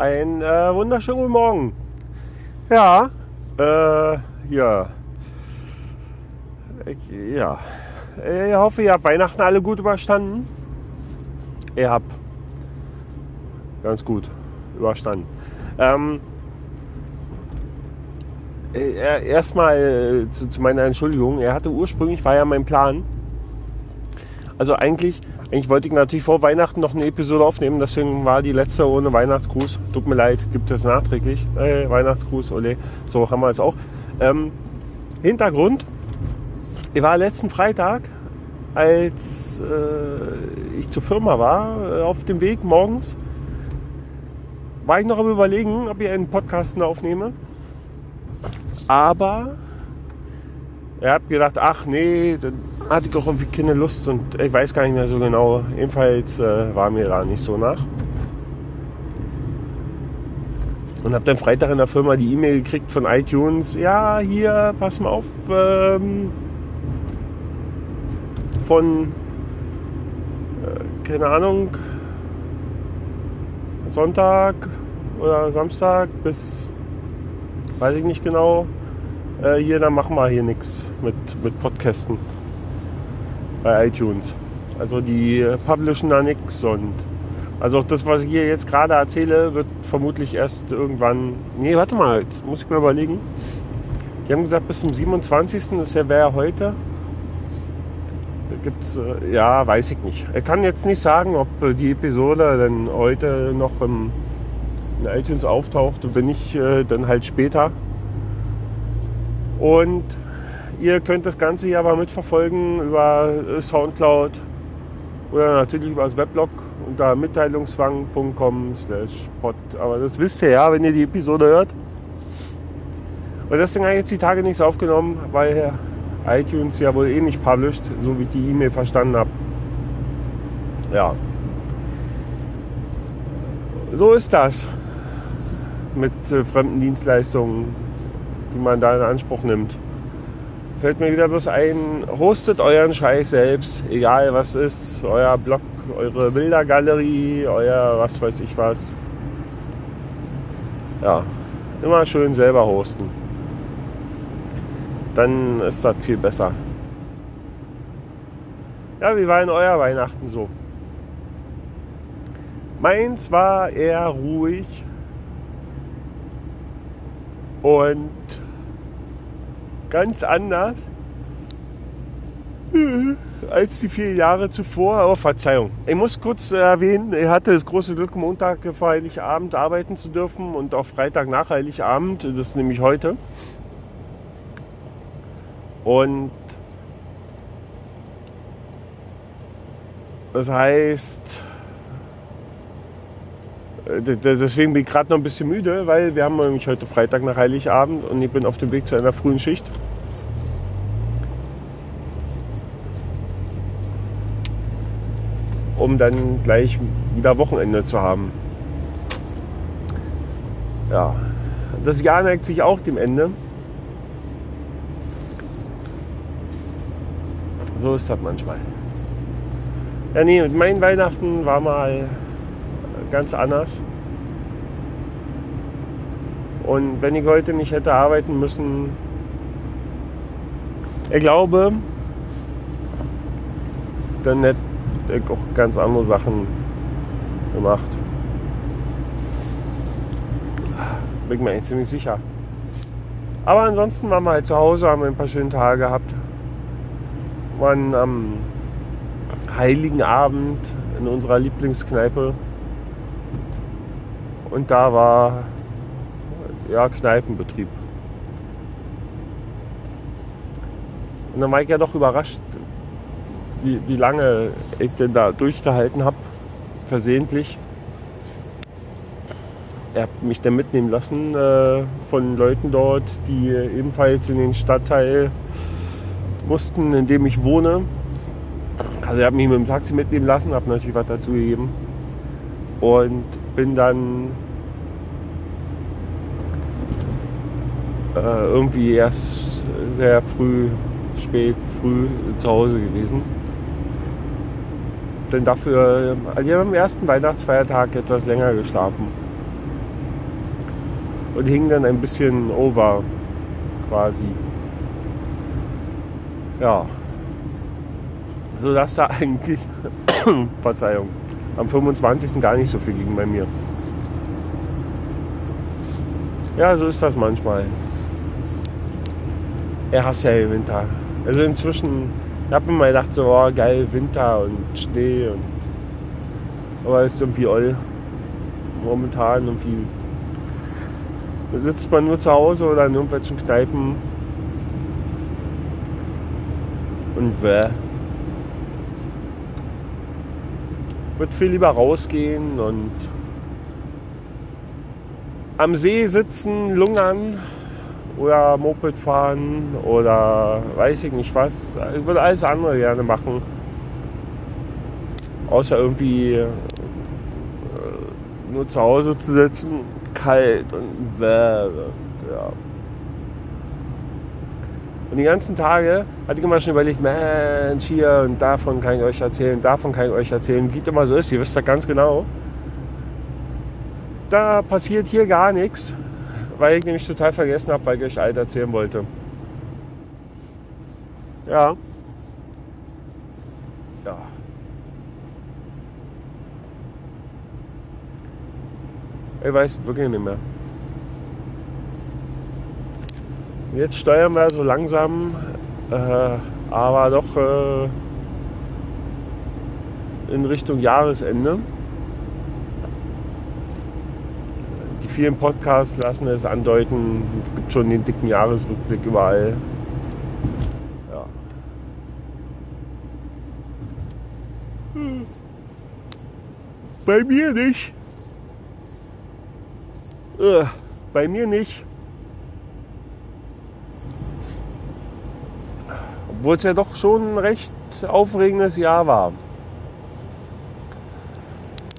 Ein äh, wunderschönen guten Morgen. Ja, äh, ja. Ich, ja. Ich hoffe, ihr habt Weihnachten alle gut überstanden. Ihr habt ganz gut überstanden. Ähm, äh, Erstmal äh, zu, zu meiner Entschuldigung. Er hatte ursprünglich, war ja mein Plan. Also eigentlich eigentlich wollte ich natürlich vor Weihnachten noch eine Episode aufnehmen, deswegen war die letzte ohne Weihnachtsgruß. Tut mir leid, gibt es nachträglich. Äh, Weihnachtsgruß, ole. So haben wir es auch. Ähm, Hintergrund, ich war letzten Freitag, als äh, ich zur Firma war, äh, auf dem Weg morgens, war ich noch am überlegen, ob ich einen Podcast aufnehme. Aber er hat gedacht, ach nee, dann hatte ich auch irgendwie keine Lust und ich weiß gar nicht mehr so genau. Jedenfalls äh, war mir da nicht so nach. Und habe dann Freitag in der Firma die E-Mail gekriegt von iTunes. Ja, hier, pass mal auf. Ähm, von, äh, keine Ahnung, Sonntag oder Samstag bis, weiß ich nicht genau, äh, hier, dann machen wir hier nichts mit, mit Podcasten bei iTunes. Also die publishen da nichts und also das, was ich hier jetzt gerade erzähle, wird vermutlich erst irgendwann. Nee, warte mal, jetzt muss ich mir überlegen. Die haben gesagt, bis zum 27. Das wäre ja heute. Gibt's, äh, ja, weiß ich nicht. Ich kann jetzt nicht sagen, ob die Episode dann heute noch im, in iTunes auftaucht. Wenn nicht, äh, dann halt später. Und ihr könnt das Ganze hier aber mitverfolgen über Soundcloud oder natürlich über das Weblog unter mitteilungszwang.com slash pod. Aber das wisst ihr ja, wenn ihr die Episode hört. Und deswegen habe ich jetzt die Tage nichts aufgenommen, weil iTunes ja wohl eh nicht published, so wie ich die E-Mail verstanden habe. Ja. So ist das mit äh, fremden Dienstleistungen die man da in Anspruch nimmt. Fällt mir wieder bloß ein, hostet euren Scheiß selbst, egal was ist, euer Blog, eure Bildergalerie, euer was weiß ich was. Ja, immer schön selber hosten. Dann ist das viel besser. Ja, wie war denn euer Weihnachten so? Meins war eher ruhig und ganz anders als die vier Jahre zuvor. Aber Verzeihung. Ich muss kurz erwähnen, ich hatte das große Glück, Montag vor Heiligabend arbeiten zu dürfen und auch Freitag nach Heiligabend. Das ist nämlich heute. Und das heißt, deswegen bin ich gerade noch ein bisschen müde, weil wir haben nämlich heute Freitag nach Heiligabend und ich bin auf dem Weg zu einer frühen Schicht. Um dann gleich wieder Wochenende zu haben. Ja, das Jahr neigt sich auch dem Ende. So ist das manchmal. Ja, nee, mein Weihnachten war mal ganz anders. Und wenn ich heute nicht hätte arbeiten müssen, ich glaube, dann hätte auch ganz andere Sachen gemacht. Bin mir eigentlich ziemlich sicher. Aber ansonsten waren wir halt zu Hause, haben wir ein paar schöne Tage gehabt. Waren am Heiligen Abend in unserer Lieblingskneipe und da war ja, Kneipenbetrieb. Und dann war ich ja doch überrascht, wie, wie lange ich denn da durchgehalten habe, versehentlich. Er hat mich dann mitnehmen lassen äh, von Leuten dort, die ebenfalls in den Stadtteil mussten, in dem ich wohne. Also er hat mich mit dem Taxi mitnehmen lassen, habe natürlich was dazu gegeben. Und bin dann äh, irgendwie erst sehr früh, spät, früh zu Hause gewesen. Denn dafür, also wir haben am ersten Weihnachtsfeiertag etwas länger geschlafen. und hing dann ein bisschen over quasi. Ja. So dass da eigentlich, Verzeihung, am 25. gar nicht so viel ging bei mir. Ja, so ist das manchmal. Er hasst ja den Winter. Also inzwischen, ich habe mir mal gedacht, so oh, geil, Winter und Schnee. Und, aber ist irgendwie all. Momentan irgendwie da sitzt man nur zu Hause oder in irgendwelchen Kneipen und bäh. Würde viel lieber rausgehen und am See sitzen, lungern oder Moped fahren oder weiß ich nicht was. Ich würde alles andere gerne machen. Außer irgendwie äh, nur zu Hause zu sitzen, kalt und bäh. Ja. Und die ganzen Tage hatte ich immer schon überlegt, Mensch, hier und davon kann ich euch erzählen, davon kann ich euch erzählen, wie es immer so ist. Ihr wisst das ganz genau. Da passiert hier gar nichts, weil ich nämlich total vergessen habe, weil ich euch alt erzählen wollte. Ja. Ja. Ich weiß wirklich nicht mehr. Jetzt steuern wir so langsam, äh, aber doch äh, in Richtung Jahresende. Die vielen Podcasts lassen es andeuten, es gibt schon den dicken Jahresrückblick überall. Ja. Bei mir nicht. Äh, bei mir nicht. Obwohl es ja doch schon ein recht aufregendes Jahr war.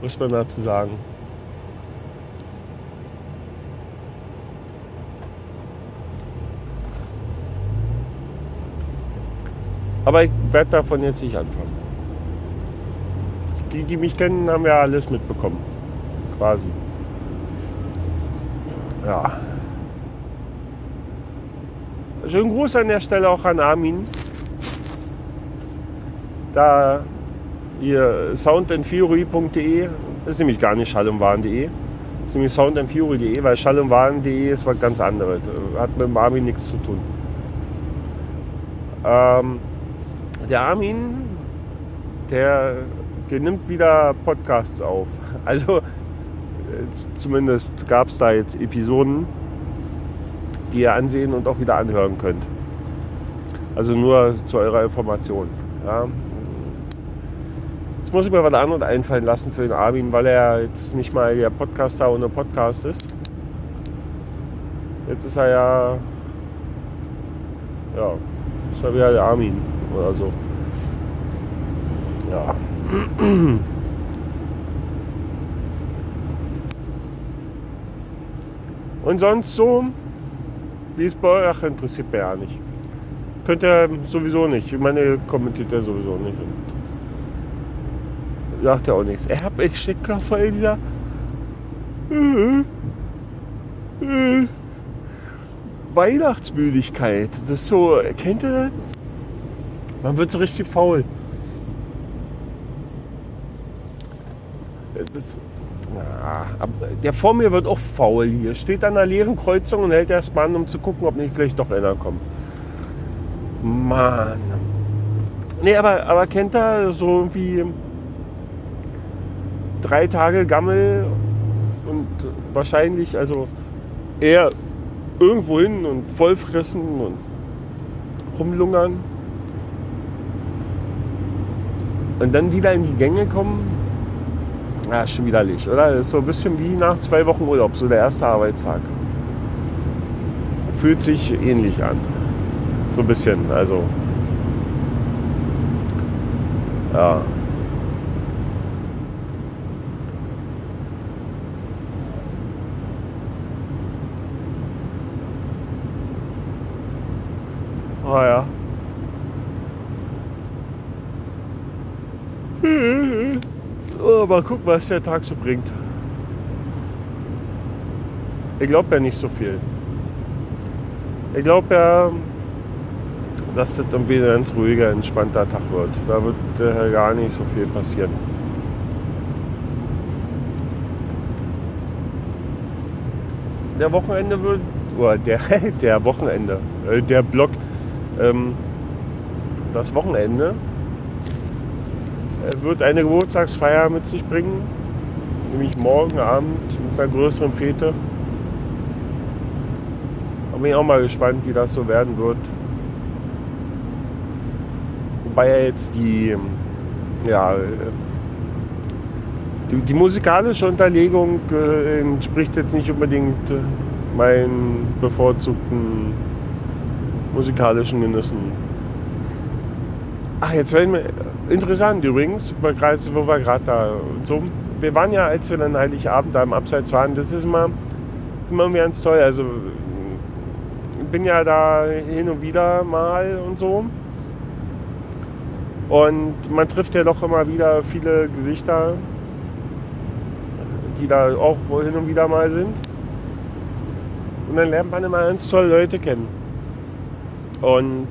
Muss man dazu sagen. Aber ich werde davon jetzt nicht anfangen. Die, die mich kennen, haben ja alles mitbekommen. Quasi. Ja. Schönen Gruß an der Stelle auch an Armin. Da ihr soundandfury.de ist nämlich gar nicht schallumwahn.de. ist nämlich soundandfury.de, weil schallumwahn.de ist was ganz anderes. Hat mit dem Armin nichts zu tun. Ähm, der Armin, der, der nimmt wieder Podcasts auf. Also zumindest gab es da jetzt Episoden, die ihr ansehen und auch wieder anhören könnt. Also nur zu eurer Information. Ja. Jetzt muss ich mir was anderes einfallen lassen für den Armin, weil er jetzt nicht mal der Podcaster ohne Podcast ist. Jetzt ist er ja, ja, ist er wieder der Armin oder so. Ja. Und sonst so, wie es bei euch interessiert mich ja nicht. Könnt ihr sowieso nicht. Ich meine, kommentiert er sowieso nicht. Und sagt ja auch nichts. Er hat echt Stecker vor dieser Weihnachtsmüdigkeit. Das ist so, kennt ihr das? Man wird so richtig faul. Das, ja, der vor mir wird auch faul hier. Steht an einer leeren Kreuzung und hält erst mal an, um zu gucken, ob nicht vielleicht doch einer kommt. Mann. Nee, aber, aber kennt er so irgendwie drei Tage Gammel und wahrscheinlich, also eher irgendwo hin und vollfressen und rumlungern. Und dann wieder in die Gänge kommen ja, schon widerlich, oder? Das ist so ein bisschen wie nach zwei Wochen Urlaub, so der erste Arbeitstag. Fühlt sich ähnlich an. So ein bisschen, also. Ja. Ah ja. Mal gucken, was der Tag so bringt. Ich glaube ja nicht so viel. Ich glaube ja, dass das irgendwie ein ganz ruhiger, entspannter Tag wird. Da wird äh, gar nicht so viel passieren. Der Wochenende wird, oder der, der Wochenende, äh, der Block, ähm, das Wochenende äh, wird eine Geburtstagsfeier mit sich bringen, nämlich morgen Abend mit einer größeren Fete. Da bin ich auch mal gespannt, wie das so werden wird. Wobei ja jetzt die, ja, die, die musikalische Unterlegung äh, entspricht jetzt nicht unbedingt meinen bevorzugten musikalischen Genüssen. Ach, jetzt werden wir interessant übrigens, wo wir gerade da so. Wir waren ja, als wir dann Heiligabend da im Abseits waren, das ist immer, das ist immer ganz toll. Also ich bin ja da hin und wieder mal und so. Und man trifft ja doch immer wieder viele Gesichter, die da auch hin und wieder mal sind. Und dann lernt man immer ganz tolle Leute kennen. Und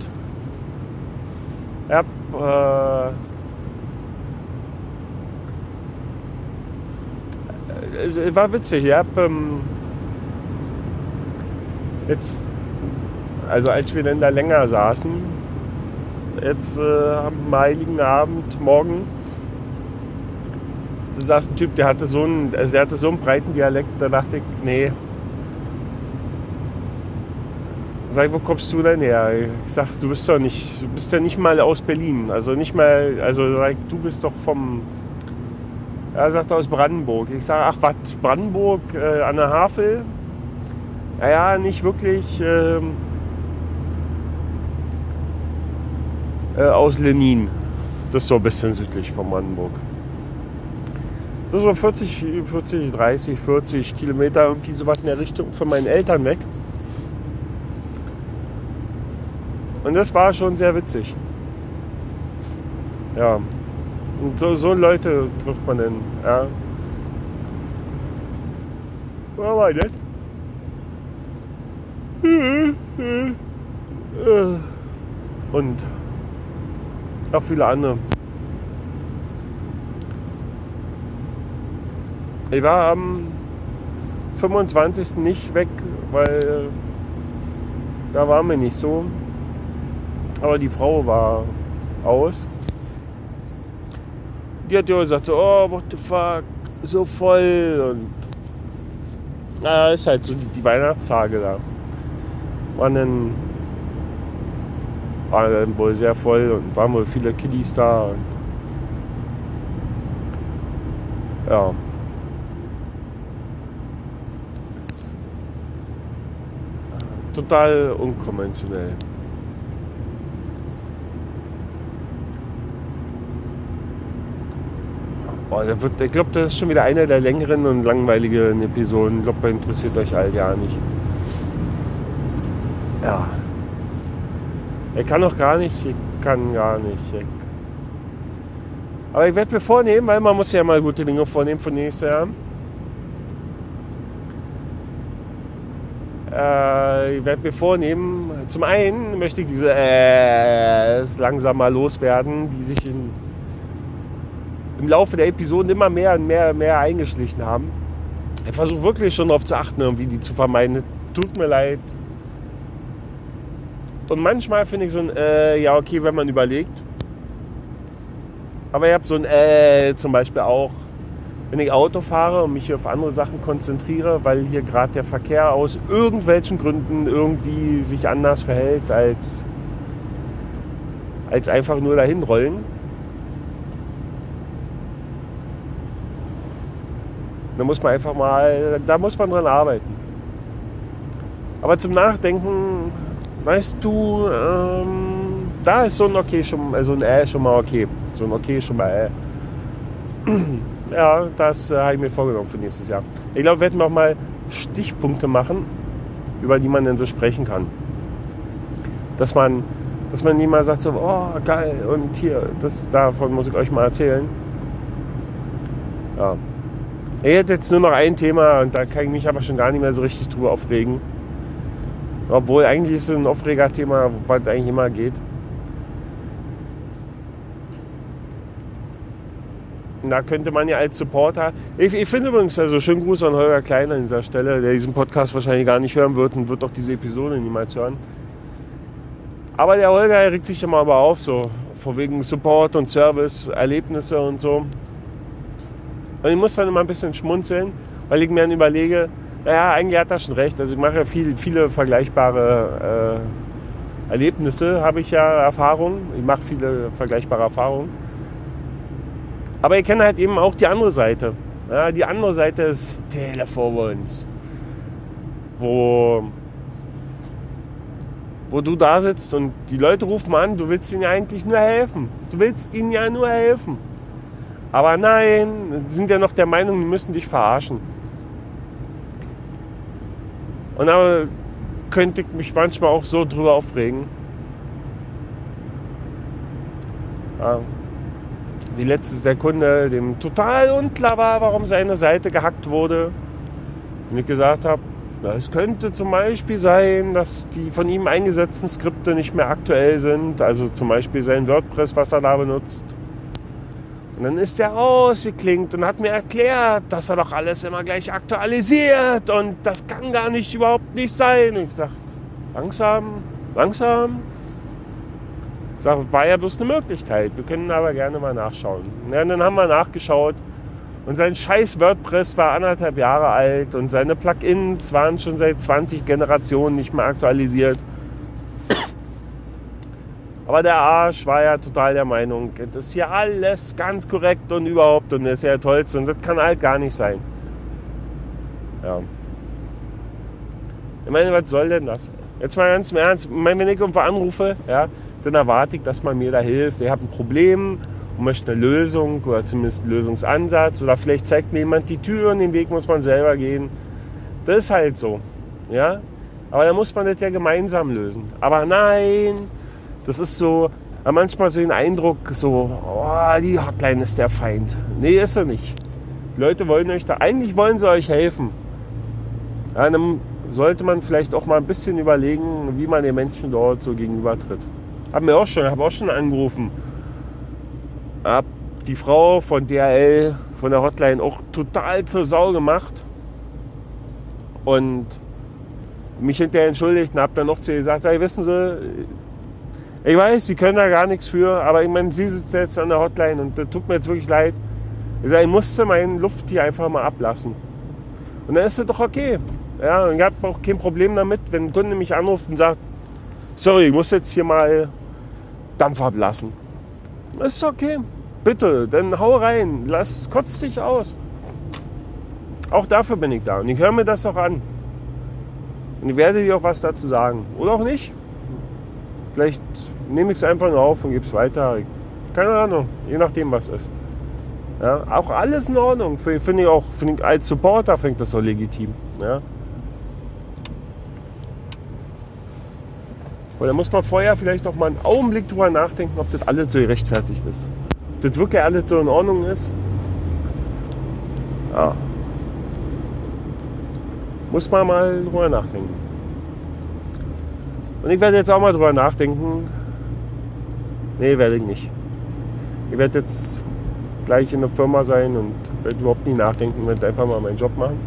ja, äh, war witzig. Ich habe ähm, jetzt, also als wir dann da länger saßen, jetzt äh, am Heiligen Abend morgen, saß ein Typ, der hatte so einen, also der hatte so einen breiten Dialekt, da dachte ich, nee, sag, wo kommst du denn her? Ich sag, du bist doch nicht, du bist ja nicht mal aus Berlin. Also nicht mal, also sag, du bist doch vom, er sagt aus Brandenburg. Ich sage, ach was, Brandenburg äh, an der Havel? Naja, nicht wirklich. Ähm, äh, aus Lenin. Das ist so ein bisschen südlich von Brandenburg. Das ist so 40, 40, 30, 40 Kilometer irgendwie sowas in der Richtung von meinen Eltern weg. Und das war schon sehr witzig. Ja. Und so, so Leute trifft man dann. Ja. Wo war das? Und auch viele andere. Ich war am 25. nicht weg, weil da waren wir nicht so. Aber die Frau war aus. Die hat ja gesagt, so, oh, what the fuck, so voll. Und naja, ist halt so die Weihnachtstage da. Waren dann, waren dann wohl sehr voll und waren wohl viele Kiddies da. Ja. Total unkonventionell. Oh, wird, ich glaube, das ist schon wieder eine der längeren und langweiligen Episoden. Ich glaube, das interessiert euch all ja nicht. Ja. Ich kann noch gar nicht, ich kann gar nicht. Ich aber ich werde mir vornehmen, weil man muss ja mal gute Dinge vornehmen für nächstes Jahr. Äh, ich werde mir vornehmen, zum einen möchte ich diese äh, langsam mal loswerden, die sich in im Laufe der Episoden immer mehr und mehr, mehr eingeschlichen haben. Ich versuche wirklich schon darauf zu achten, irgendwie die zu vermeiden. Tut mir leid. Und manchmal finde ich so ein, äh, ja, okay, wenn man überlegt. Aber ihr habt so ein, äh, zum Beispiel auch, wenn ich Auto fahre und mich hier auf andere Sachen konzentriere, weil hier gerade der Verkehr aus irgendwelchen Gründen irgendwie sich anders verhält als, als einfach nur dahin rollen Da muss man einfach mal, da muss man dran arbeiten. Aber zum Nachdenken, weißt du, ähm, da ist so ein Okay schon, also ein Äh schon mal okay. So ein Okay schon mal Äh. Ja, das äh, habe ich mir vorgenommen für nächstes Jahr. Ich glaube, wir werden auch mal Stichpunkte machen, über die man dann so sprechen kann. Dass man, dass man nie mal sagt so, oh geil, und hier, das davon muss ich euch mal erzählen. Ja, Ich hätte jetzt nur noch ein Thema und da kann ich mich aber schon gar nicht mehr so richtig drüber aufregen. Obwohl eigentlich ist es ein Aufregerthema, was eigentlich immer geht. Und da könnte man ja als Supporter. Ich, ich finde übrigens, also schönen Gruß an Holger Klein an dieser Stelle, der diesen Podcast wahrscheinlich gar nicht hören wird und wird auch diese Episode niemals hören. Aber der Holger regt sich immer aber auf, so vor wegen Support und Service, Erlebnisse und so. Und ich muss dann immer ein bisschen schmunzeln, weil ich mir dann überlege, naja, eigentlich hat er schon recht. Also ich mache ja viel, viele vergleichbare äh, Erlebnisse, habe ich ja Erfahrungen. Ich mache viele vergleichbare Erfahrungen. Aber ich kenne halt eben auch die andere Seite. Ja, die andere Seite ist Telefons. Wo, wo du da sitzt und die Leute rufen an, du willst ihnen ja eigentlich nur helfen. Du willst ihnen ja nur helfen. Aber nein, sind ja noch der Meinung, die müssen dich verarschen. Und da könnte ich mich manchmal auch so drüber aufregen. Ja. Wie letztes der Kunde, dem total unklar war, warum seine Seite gehackt wurde. Und ich gesagt habe, es könnte zum Beispiel sein, dass die von ihm eingesetzten Skripte nicht mehr aktuell sind. Also zum Beispiel sein WordPress, was er da benutzt. Und dann ist er rausgeklingt und hat mir erklärt, dass er doch alles immer gleich aktualisiert und das kann gar nicht überhaupt nicht sein. Und ich sage, langsam, langsam. Ich sage, war ja bloß eine Möglichkeit. Wir können aber gerne mal nachschauen. Ja, und dann haben wir nachgeschaut und sein scheiß WordPress war anderthalb Jahre alt und seine Plugins waren schon seit 20 Generationen nicht mehr aktualisiert. Aber der Arsch war ja total der Meinung, das ist hier alles ganz korrekt und überhaupt und das ist ja tollste und das kann halt gar nicht sein. Ja. Ich meine, was soll denn das? Jetzt mal ganz im Ernst, ich meine, wenn ich irgendwo anrufe, ja, dann erwarte ich, dass man mir da hilft. Ich habe ein Problem und möchte eine Lösung oder zumindest einen Lösungsansatz oder vielleicht zeigt mir jemand die Tür und den Weg muss man selber gehen. Das ist halt so. Ja? Aber da muss man das ja gemeinsam lösen. Aber nein, das ist so, manchmal so den Eindruck, so, oh, die Hotline ist der Feind. Nee, ist er nicht. Die Leute wollen euch da, eigentlich wollen sie euch helfen. Ja, dann sollte man vielleicht auch mal ein bisschen überlegen, wie man den Menschen dort so gegenübertritt. Hab mir auch schon, habe auch schon angerufen. Hab die Frau von DHL, von der Hotline, auch total zur Sau gemacht. Und mich hinterher entschuldigt und hab dann noch zu ihr gesagt, sag, wissen Sie, ich weiß, Sie können da gar nichts für, aber ich meine, Sie sitzen jetzt an der Hotline und das tut mir jetzt wirklich leid. Ich, sage, ich musste meine Luft hier einfach mal ablassen. Und dann ist es doch okay. Ja, ich habe auch kein Problem damit, wenn ein Kunde mich anruft und sagt, sorry, ich muss jetzt hier mal Dampf ablassen. Das ist okay. Bitte, dann hau rein, lass, kotz dich aus. Auch dafür bin ich da. Und ich höre mir das auch an. Und ich werde dir auch was dazu sagen. Oder auch nicht. Vielleicht nehme ich es einfach nur auf und gebe es weiter. Keine Ahnung, je nachdem, was ist. Ja, auch alles in Ordnung. Finde ich auch, find ich, als Supporter finde ich das so legitim. Ja. Und da muss man vorher vielleicht noch mal einen Augenblick drüber nachdenken, ob das alles so gerechtfertigt ist. Ob das wirklich alles so in Ordnung ist. Ja. Muss man mal drüber nachdenken. Und ich werde jetzt auch mal drüber nachdenken, Nee, werde ich nicht. Ich werde jetzt gleich in der Firma sein und werde überhaupt nicht nachdenken, werde einfach mal meinen Job machen.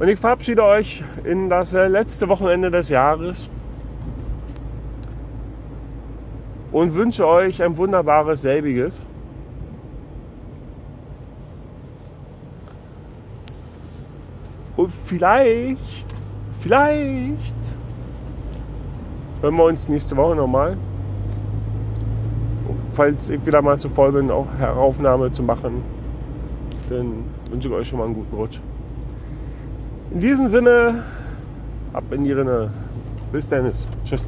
Und ich verabschiede euch in das äh, letzte Wochenende des Jahres und wünsche euch ein wunderbares selbiges. Und vielleicht, vielleicht hören wir uns nächste Woche nochmal. Falls ich wieder mal zur Voll bin, auch Aufnahme zu machen, dann wünsche ich euch schon mal einen guten Rutsch. In diesem Sinne, ab in die Rinne. Bis dann. Tschüss.